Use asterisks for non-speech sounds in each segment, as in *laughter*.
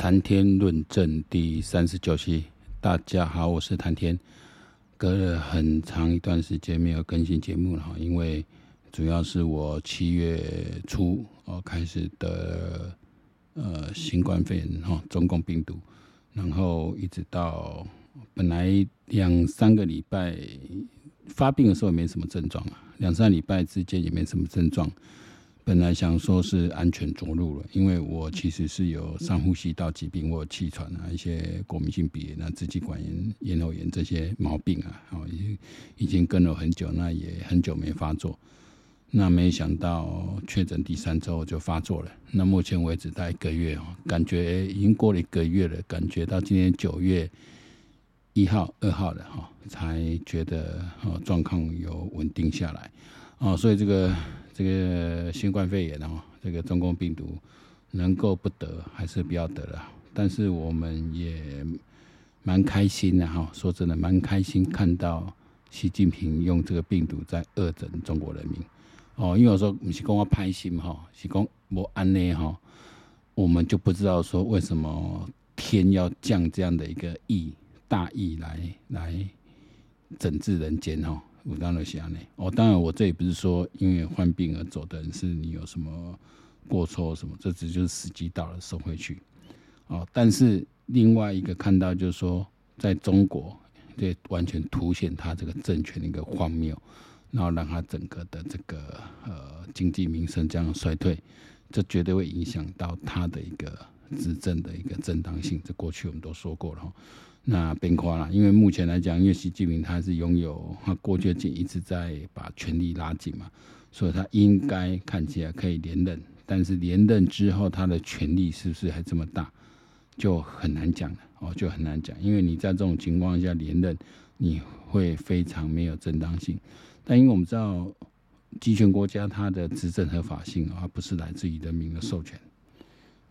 谈天论政第三十九期，大家好，我是谈天。隔了很长一段时间没有更新节目了，因为主要是我七月初哦开始的呃新冠肺炎哈中共病毒，然后一直到本来两三个礼拜发病的时候也没什么症状啊，两三礼拜之间也没什么症状。本来想说是安全着陆了，因为我其实是有上呼吸道疾病，我有气喘啊，一些过敏性鼻炎啊、支气管炎、咽喉炎这些毛病啊，哦，已经已经跟了很久，那也很久没发作。那没想到确诊第三周就发作了。那目前为止大概一个月哦，感觉已经过了一个月了，感觉到今天九月一号、二号了哈，才觉得哦状况有稳定下来哦，所以这个。这个新冠肺炎哦，这个中共病毒能够不得还是不要得了。但是我们也蛮开心的哈，说真的蛮开心看到习近平用这个病毒在恶整中国人民哦。因为我说不是跟我拍心哈，是讲我安内哈，我们就不知道说为什么天要降这样的一个义大义来来整治人间哦。我当然想呢，哦，当然我这也不是说因为患病而走的人是你有什么过错什么，这只就是时机到了送回去，哦，但是另外一个看到就是说，在中国，这，完全凸显他这个政权的一个荒谬，然后让他整个的这个呃经济民生这样衰退，这绝对会影响到他的一个执政的一个正当性。这过去我们都说过了哈。那变化了，因为目前来讲，因为习近平他是拥有他过去就一直在把权力拉紧嘛，所以他应该看起来可以连任，但是连任之后他的权力是不是还这么大，就很难讲了哦，就很难讲，因为你在这种情况下连任，你会非常没有正当性。但因为我们知道，集权国家它的执政合法性而不是来自于人民的授权。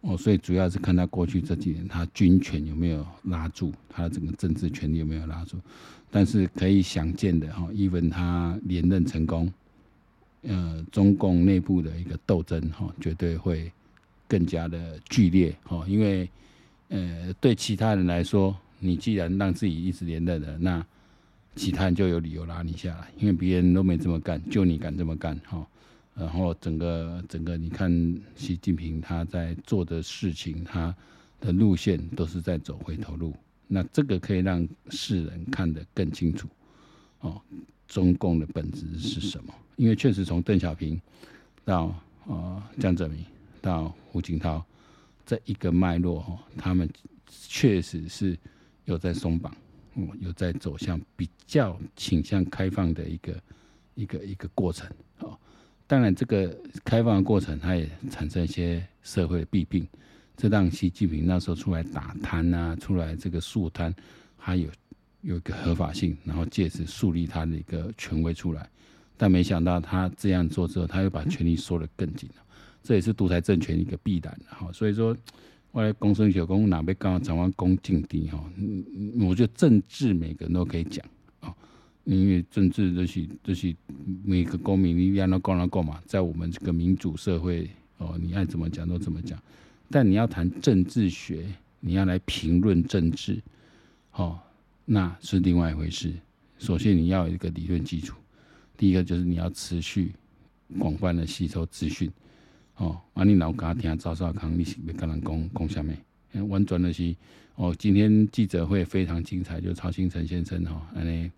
哦，所以主要是看他过去这几年，他军权有没有拉住，他的整个政治权力有没有拉住。但是可以想见的哈，even 他连任成功，呃，中共内部的一个斗争哈，绝对会更加的剧烈哈。因为呃，对其他人来说，你既然让自己一直连任了，那其他人就有理由拉你下来，因为别人都没这么干，就你敢这么干哈。然后整个整个，你看习近平他在做的事情，他的路线都是在走回头路。那这个可以让世人看得更清楚，哦，中共的本质是什么？因为确实从邓小平到呃江泽民到胡锦涛这一个脉络哦，他们确实是有在松绑，嗯，有在走向比较倾向开放的一个一个一个过程，哦。当然，这个开放的过程，它也产生一些社会的弊病，这让习近平那时候出来打贪啊，出来这个肃贪，还有有一个合法性，然后借此树立他的一个权威出来。但没想到他这样做之后，他又把权力缩得更紧了，这也是独裁政权一个必然哈。所以说，后来公孙小公哪被刚好讲完公敬地哈，我觉得政治每个人都可以讲。因为政治这些这些每个公民你让他讲来讲嘛，在我们这个民主社会哦，你爱怎么讲都怎么讲。但你要谈政治学，你要来评论政治，哦，那是另外一回事。首先你要有一个理论基础，第一个就是你要持续广泛的吸收资讯，哦，啊你老家听赵少康，你是要跟人讲讲什么？婉转的是哦，今天记者会非常精彩，就曹兴诚先生哈，安尼。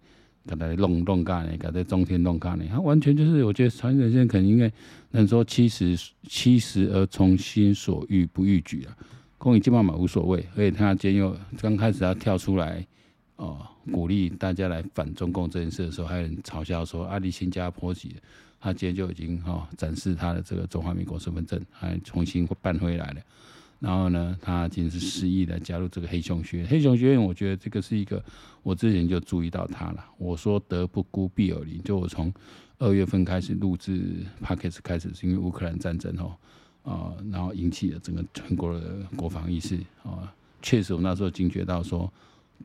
给他弄弄干呢，给他中天弄干呢，他完全就是，我觉得曹先生可能因为能说七十七十而从心所欲不逾矩啊，公益基本上无所谓，所以他今天又刚开始要跳出来哦、鼓励大家来反中共这件事的时候，还有人嘲笑说阿里新加坡籍，他今天就已经哈、展示他的这个中华民国身份证，还重新办回来了。然后呢，他仅是失意的加入这个黑熊学院。黑熊学院，我觉得这个是一个，我之前就注意到他了。我说德不孤必有邻，就我从二月份开始录制 Podcast 开始，是因为乌克兰战争哦，啊，然后引起了整个全国的国防意识啊。确实，我那时候惊觉到说，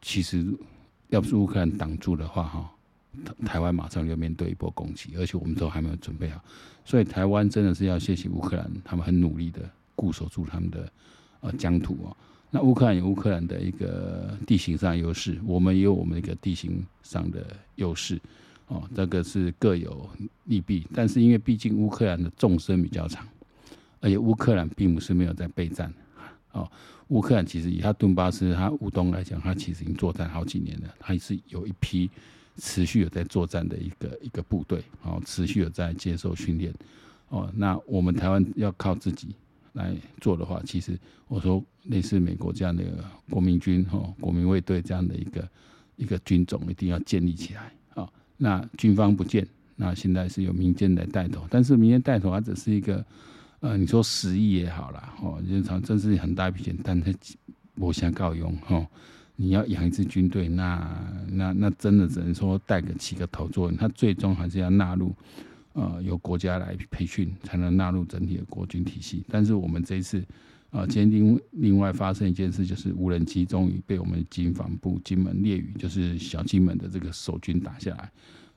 其实要不是乌克兰挡住的话，哈，台湾马上就面对一波攻击，而且我们都还没有准备好。所以台湾真的是要谢谢乌克兰，他们很努力的固守住他们的。呃，疆土哦，那乌克兰有乌克兰的一个地形上优势，我们也有我们一个地形上的优势，哦，这个是各有利弊。但是因为毕竟乌克兰的纵深比较长，而且乌克兰并不是没有在备战，哦，乌克兰其实以他顿巴斯、他乌东来讲，他其实已经作战好几年了，他是有一批持续有在作战的一个一个部队，哦，持续有在接受训练，哦，那我们台湾要靠自己。来做的话，其实我说类似美国这样的国民军哈、国民卫队这样的一个一个军种，一定要建立起来啊。那军方不见，那现在是由民间来带头，但是民间带头它只是一个呃，你说十亿也好啦，哦，经常真是很大一笔钱，但它我想告用哈。你要养一支军队，那那那真的只能说带个起个头作用，它最终还是要纳入。呃，由国家来培训，才能纳入整体的国军体系。但是我们这一次，呃，今天另外发生一件事，就是无人机终于被我们军防部金门烈屿，就是小金门的这个守军打下来。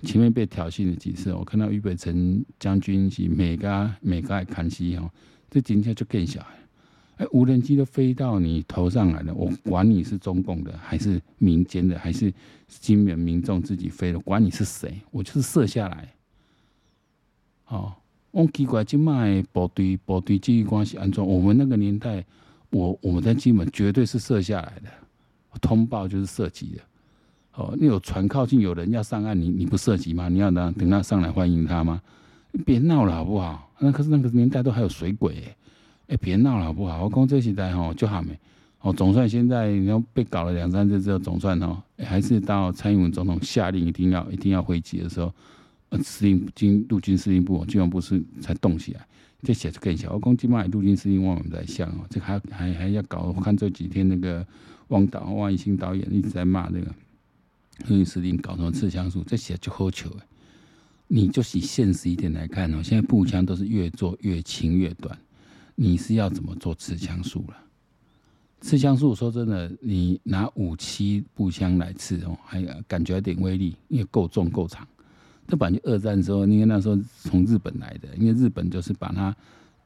前面被挑衅了几次，我看到俞北辰将军是每个每个看戏哦，这今天就更小。哎，无人机都飞到你头上来了，我管你是中共的，还是民间的，还是金门民众自己飞的，管你是谁，我就是射下来。哦，我奇怪，今麦部队部队机关系安装。我们那个年代，我我们在金门绝对是射下来的，通报就是射击的。哦，你有船靠近，有人要上岸，你你不射击吗？你要等等他上来欢迎他吗？别闹了好不好？那可是那个年代都还有水鬼，哎，别闹了好不好？我讲这时代吼就好没。哦，总算现在你要被搞了两三次之后，总算哦，还是到蔡英文总统下令一定要一定要回击的时候。司令军陆军司令部、军防部是才动起来，这写就更小。我讲今麦陆军司令我们在想哦，这还还还要搞。我看这几天那个汪导、汪义兴导演一直在骂那个陆军司令搞什么刺枪术，这写就好球。你就以现实一点来看哦，现在步枪都是越做越轻越短，你是要怎么做刺枪术了？刺枪术说真的，你拿五七步枪来刺哦，还感觉有点威力，因为够重够长。这本来二战的时候，因为那时候从日本来的，因为日本就是把它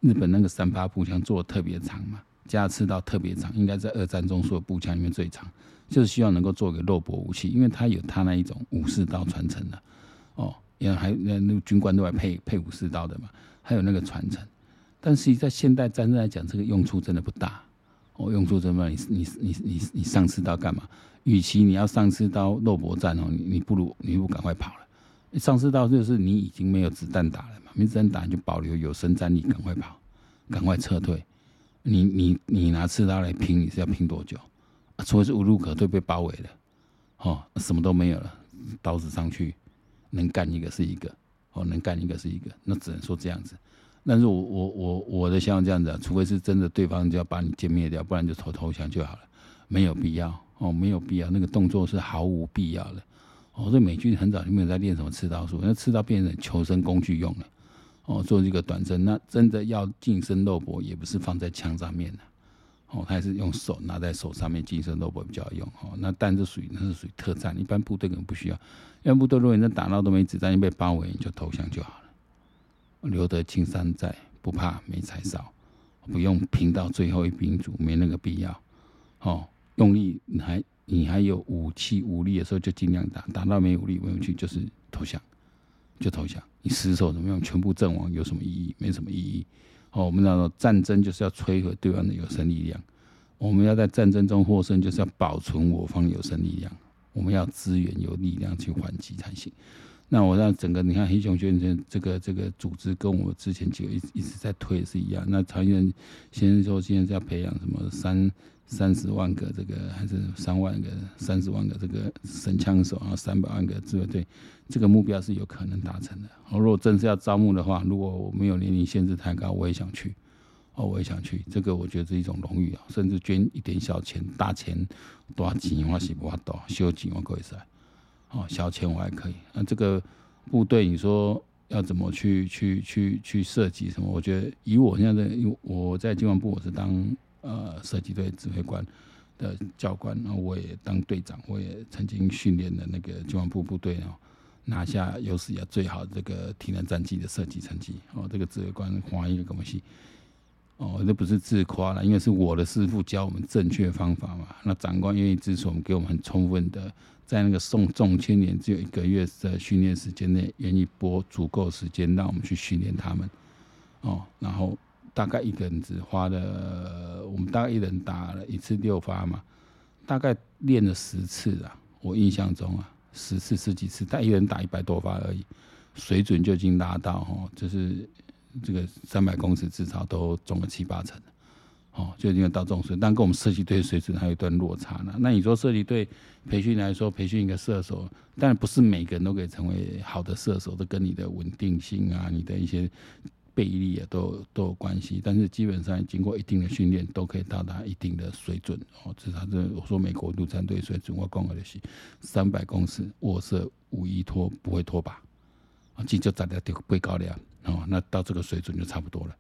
日本那个三八步枪做的特别长嘛，加刺刀特别长，应该在二战中所有步枪里面最长，就是希望能够做个肉搏武器，因为它有它那一种武士刀传承的哦，因为还那那军官都还配配武士刀的嘛，还有那个传承。但是在现代战争来讲，这个用处真的不大哦，用处怎么？你你你你你上刺刀干嘛？与其你要上刺刀肉搏战哦，你你不如你不赶快跑了。上刺刀就是你已经没有子弹打了嘛，没子弹打你就保留有生战力，赶快跑，赶快撤退。你你你拿刺刀来拼，你是要拼多久？啊，除非是无路可退，被包围了，哦，什么都没有了，刀子上去，能干一个是一个，哦，能干一个是一个，那只能说这样子。但是我我我我的想法这样子啊，除非是真的对方就要把你歼灭掉，不然就投投降就好了，没有必要哦，没有必要，那个动作是毫无必要的。哦，这美军很早就没有在练什么刺刀术，那刺刀变成求生工具用了。哦，做这个短针，那真的要近身肉搏，也不是放在枪上面的。哦，他还是用手拿在手上面近身肉搏比较用。哦，那但是属于那是属于特战，一般部队可能不需要。一般部队如果你打到都没子弹，你被包围，你就投降就好了。留得青山在，不怕没柴烧，不用拼到最后一兵卒，没那个必要。哦，用力你还。你还有武器武力的时候，就尽量打，打到没武力、没有去就是投降，就投降。你死守怎么样？全部阵亡有什么意义？没什么意义。哦，我们讲到战争就是要摧毁对方的有生力量，我们要在战争中获胜，就是要保存我方有生力量。我们要资源有力量去还击才行。那我让整个你看黑熊学院这个这个组织跟我之前就一一直在推是一样。那曹院先说现在是要培养什么三。三十万个这个还是三万个、三十万个这个神枪手，然后三百万个自卫队，这个目标是有可能达成的。哦，如果真是要招募的话，如果我没有年龄限制太高，我也想去。哦，我也想去。这个我觉得是一种荣誉啊，甚至捐一点小钱，大钱多少钱我是不怕多，小钱我可以塞。哦，小钱我还可以。那这个部队，你说要怎么去去去去设计什么？我觉得以我现在的，我在机关部我是当。呃，射击队指挥官的教官，然后我也当队长，我也曾经训练的那个机关部部队哦，拿下有史以来最好这个体能战绩的射击成绩哦。这个指挥官花一个东西？哦，这不是自夸了，因为是我的师傅教我们正确方法嘛。那长官愿意支持我们，给我们很充分的，在那个送重千年只有一个月的训练时间内，愿意拨足够时间让我们去训练他们。哦，然后大概一个人只花了，我们大概一人打了一次六发嘛，大概练了十次啊，我印象中啊，十次十几次，但一人打一百多发而已，水准就已经达到哦，就是。这个三百公尺至少都中了七八成，哦，就已经到这种水，但跟我们射击队水准还有一段落差呢。那你说射击队培训来说，培训一个射手，但不是每个人都可以成为好的射手，都跟你的稳定性啊、你的一些臂力啊都都有关系。但是基本上经过一定的训练，都可以到达一定的水准。哦，至少这我说美国陆战队水准，我讲的是三百公尺卧射无依托，不会脱靶，啊，这就站在就不高了。哦，那到这个水准就差不多了，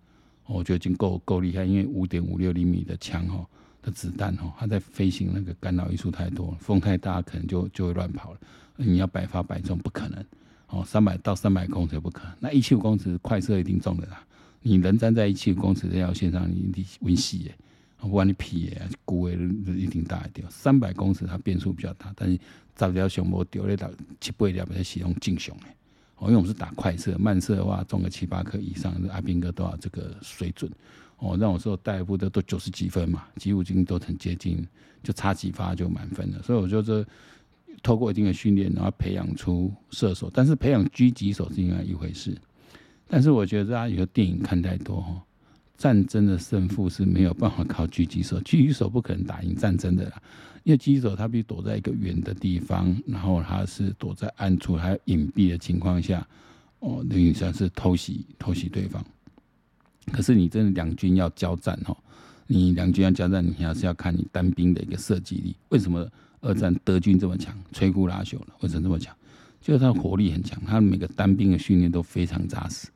哦我觉得已经够够厉害，因为五点五六厘米的枪哦的子弹哦，它在飞行那个干扰因素太多，风太大可能就就会乱跑了。你要百发百中不可能，哦，三百到三百公尺不可能，那一七五公尺快射一定中的啦。你人站在一七五公尺这条线上，你你温习耶，不管你皮耶，估诶一定大一点。三百公尺它变数比较大，但是早条熊猫丢了到七八条，不是使用正常因为我们是打快射，慢射的话中个七八颗以上，阿兵哥都要这个水准。哦，让我说带一部的都九十几分嘛，几乎已经都很接近，就差几发就满分了。所以我觉得，透过一定的训练，然后培养出射手，但是培养狙击手是另外一回事。但是我觉得大家有电影看太多哈，战争的胜负是没有办法靠狙击手，*laughs* 狙击手不可能打赢战争的啦。因为狙击手他必须躲在一个远的地方，然后他是躲在暗处还隐蔽的情况下，哦，等于算是偷袭偷袭对方。可是你真的两军要交战哦，你两军要交战，你还是要看你单兵的一个射击力。为什么二战德军这么强？摧枯拉朽了，为什么这么强？就是他火力很强，他每个单兵的训练都非常扎实，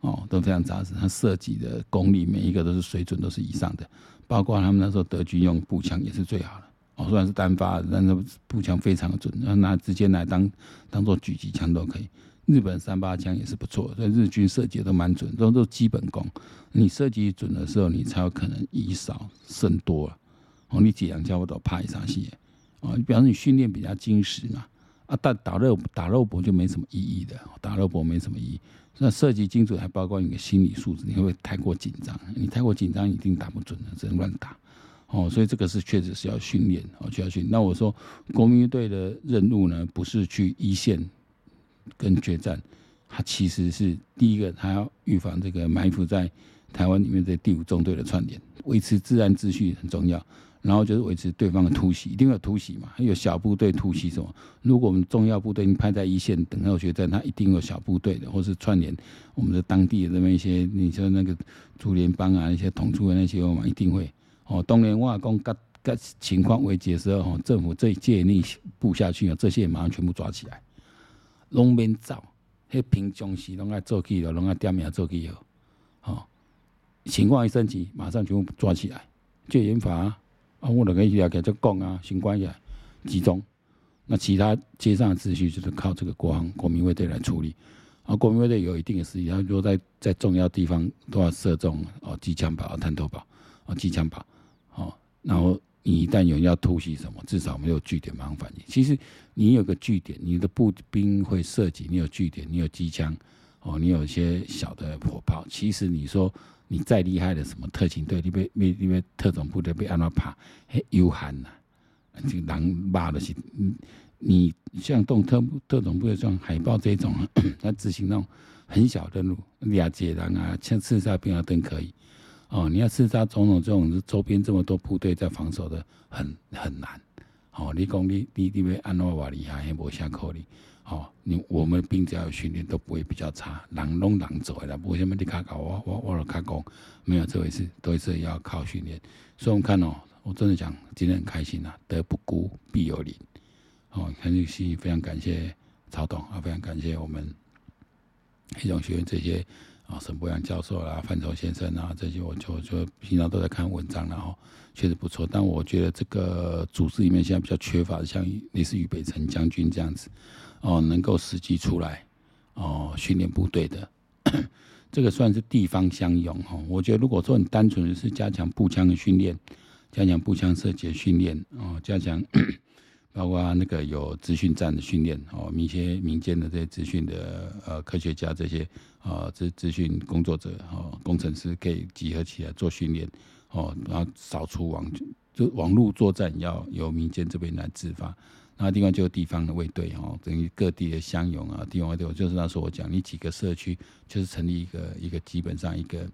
哦，都非常扎实。他设计的功力每一个都是水准都是以上的，包括他们那时候德军用步枪也是最好的。哦虽然是单发，但是步枪非常的准，那拿直接来当当做狙击枪都可以。日本三八枪也是不错，所以日军射击都蛮准，都都基本功。你设计准的时候，你才有可能以少胜多了。哦，你几两枪我都怕一场戏。哦，你比方说你训练比较精实嘛，啊，但打肉打肉搏就没什么意义的，打肉搏没什么意义。那涉及精准还包括你的心理素质，你会不会太过紧张？你太过紧张，一定打不准的，只能乱打。哦，所以这个是确实是要训练哦，需要训。那我说，国民队的任务呢，不是去一线跟决战，它其实是第一个，它要预防这个埋伏在台湾里面的第五纵队的串联，维持治安秩序很重要。然后就是维持对方的突袭，一定要有突袭嘛，还有小部队突袭什么？如果我们重要部队你派在一线等候决战，他一定有小部队的，或是串联我们的当地的这么一些，你说那个竹联帮啊，那些统出的那些，我们一定会。哦，当年我讲各各情况危急的时候，政府这一届你布下去，这些马上全部抓起来，拢免走，迄平常时拢爱做起了，拢爱点名做起了，哦，情况一升级，马上全部抓起来，戒严法，啊我就可以来给这讲啊，新关起来集中，那其他街上的秩序就是靠这个国防国民卫队来处理，啊，国民卫队有一定的实力，他如果在在重要地方都要射中哦，机枪堡、探头堡、哦，机枪堡。哦，然后你一旦有人要突袭什么，至少没有据点马上反应。其实你有个据点，你的步兵会射击，你有据点，你有机枪，哦，你有一些小的火炮。其实你说你再厉害的什么特勤队，你被被因为特种部队被按怎爬，很悠闲呐，这狼骂的是你，你像动特特种部队像海豹这种，*coughs* 他执行那种很小的路，俩解人啊，像刺杀兵啊，都可以。哦，你要刺杀总统这种周边这么多部队在防守的，很很难。哦，你讲你你你被安怎话厉害，还无啥可能。哦，你我们兵只要有训练都不会比较差，人拢人做的啦，为什么你卡搞我我我卡讲，没有这回事，都是要靠训练。所以我们看哦，我真的讲今天很开心呐，德不孤必有邻。哦，很开心，非常感谢曹董啊，非常感谢我们黑熊学院这些。啊，沈博洋教授啦，范崇先生啊，这些我就就平常都在看文章，然后确实不错。但我觉得这个组织里面现在比较缺乏，像类似于北辰将军这样子，哦，能够实际出来，哦，训练部队的，*coughs* 这个算是地方相拥哈。我觉得如果说你单纯的是加强步枪的训练，加强步枪射击训练哦，加强 *coughs* 包括那个有资讯站的训练哦，一些民间的这些资讯的呃科学家这些啊资资讯工作者哦工程师可以集合起来做训练哦，然后扫除网就网络作战要由民间这边来自发。那地方就是地方的卫队哦，等于各地的乡勇啊，地方卫队，就是那时候我讲，你几个社区就是成立一个一个基本上一个，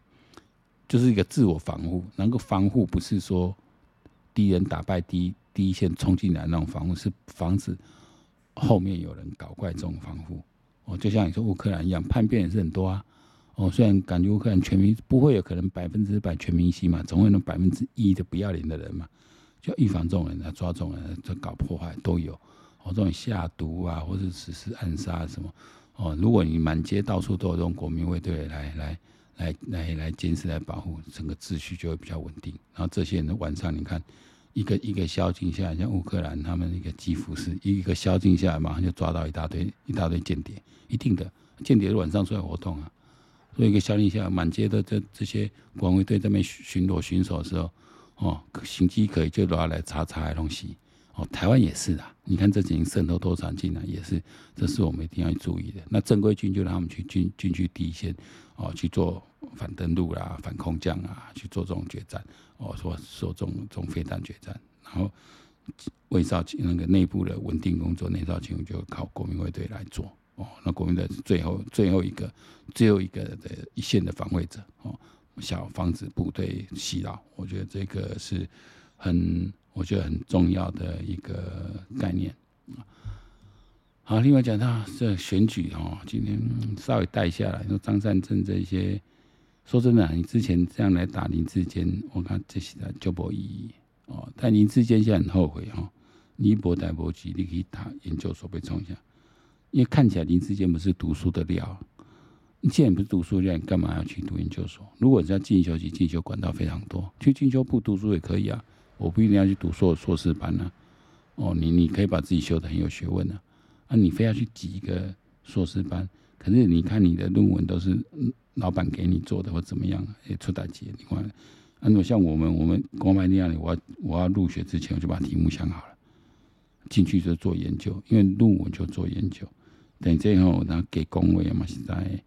就是一个自我防护，能够防护不是说敌人打败第一第一线冲进来那种防护，是防止后面有人搞怪这种防护。哦，就像你说乌克兰一样，叛变也是很多啊。哦，虽然感觉乌克兰全民不会有可能百分之百全明星嘛，总会有那百分之一的不要脸的人嘛。就预防这种人来抓这种人，就搞破坏都有。哦，这种下毒啊，或者实施暗杀什么。哦，如果你满街到处都有这种国民卫队来来来来来监视来保护，整个秩序就会比较稳定。然后这些人晚上你看，一个一个宵禁下来，像乌克兰他们一个基辅是一个宵禁下来，马上就抓到一大堆一大堆间谍，一定的间谍晚上出来活动啊。所以一个宵禁下来，满街的这这些国民卫队在那边巡逻巡守的时候。哦，行迹可以就拿来查查的东西。哦，台湾也是的。你看这几年渗透多少进来，也是，这是我们一定要注意的。那正规军就让他们去军军区第一线，哦，去做反登陆啦、反空降啊，去做这种决战。哦，说说这种这种飞弹决战。然后卫少那个内部的稳定工作，内少勤就靠国民卫队来做。哦，那国民的最后最后一个最后一个的一线的防卫者。哦。小房子部队洗脑，我觉得这个是很，我觉得很重要的一个概念。好，另外讲到这选举哦，今天稍微带下来，说张善政这些，说真的，你之前这样来打林志坚，我看这些就没意义哦。但林志坚现在很后悔哦，你一博带博机，你可以打研究所被冲下，因为看起来林志坚不是读书的料。你既然不是读书，你干嘛要去读研究所？如果你要进修，去进修管道非常多，去进修部读书也可以啊。我不一定要去读硕硕士班啊。哦，你你可以把自己修的很有学问啊。啊，你非要去挤一个硕士班，可是你看你的论文都是老板给你做的或怎么样，也出大结。你看，啊，如像我们我们国外那样的，我要我要入学之前我就把题目想好了，进去就做研究，因为论文就做研究。等最后然后给工位嘛，现在。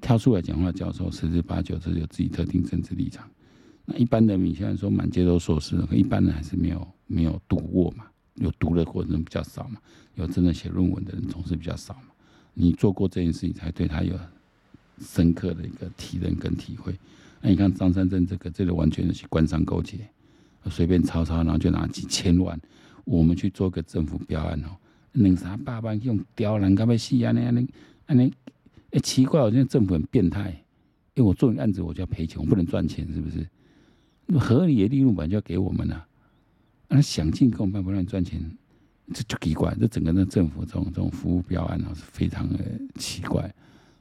跳出来讲话，教授十之八九是有自己特定政治立场。那一般的，你现在说满街都硕士，一般人还是没有没有读过嘛，有读的过程比较少嘛，有真的写论文的人总是比较少嘛。你做过这件事情，才对他有深刻的一个体认跟体会。那你看张三镇这个，这个完全是官商勾结，随便抄抄，然后就拿几千万，我们去做个政府标案哦，两三百万用刁难，干嘛死啊？那那那那。哎，奇怪，我现在政府很变态。因为我做你案子，我就要赔钱，我不能赚钱，是不是？那合理的利润本来就要给我们啊。那想尽各种办法让你赚钱，这就奇怪。这整个那政府这种这种服务标案啊，是非常的奇怪。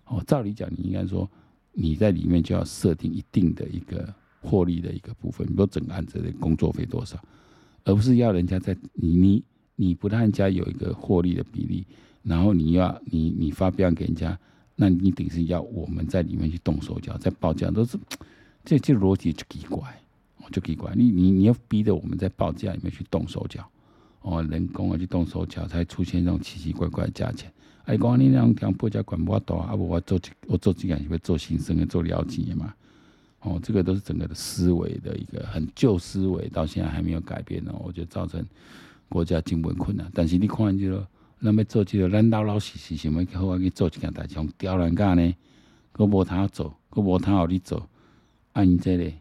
哦，照理讲，你应该说你在里面就要设定一定的一个获利的一个部分，比如整个案子的工作费多少，而不是要人家在你你你不让人家有一个获利的比例，然后你要你你发标给人家。那你等于是要我们在里面去动手脚，在报价都是，这这逻辑就奇怪，就奇怪。你你你要逼着我们在报价里面去动手脚，哦，人工啊去动手脚，才出现这种奇奇怪怪的价钱。哎，讲你那样讲报价管不多啊？不，我做我做这个是不是做新生的做了解嘛？哦，这个都是整个的思维的一个很旧思维，到现在还没有改变哦。我觉得造成国家经营困难。但是你看就说。那么做这个，咱老老实实想要好好去做一件代志，刁难干呢？搁无通做，搁无通好你做。按这个，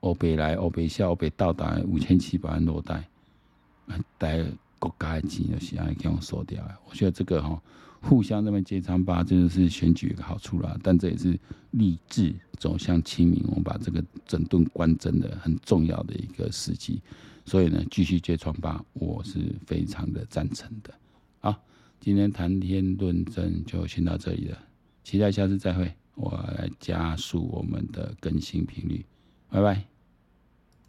欧北来，欧北下，欧北到达五千七百万落袋，带国家的钱就是安尼给我收掉。我觉得这个哈，互相那么揭穿吧，这就是选举一个好处啦。但这也是立志走向清明，我们把这个整顿官真的很重要的一个时机。所以呢，继续揭穿吧，我是非常的赞成的。好，今天谈天论证就先到这里了，期待下次再会。我来加速我们的更新频率，拜拜。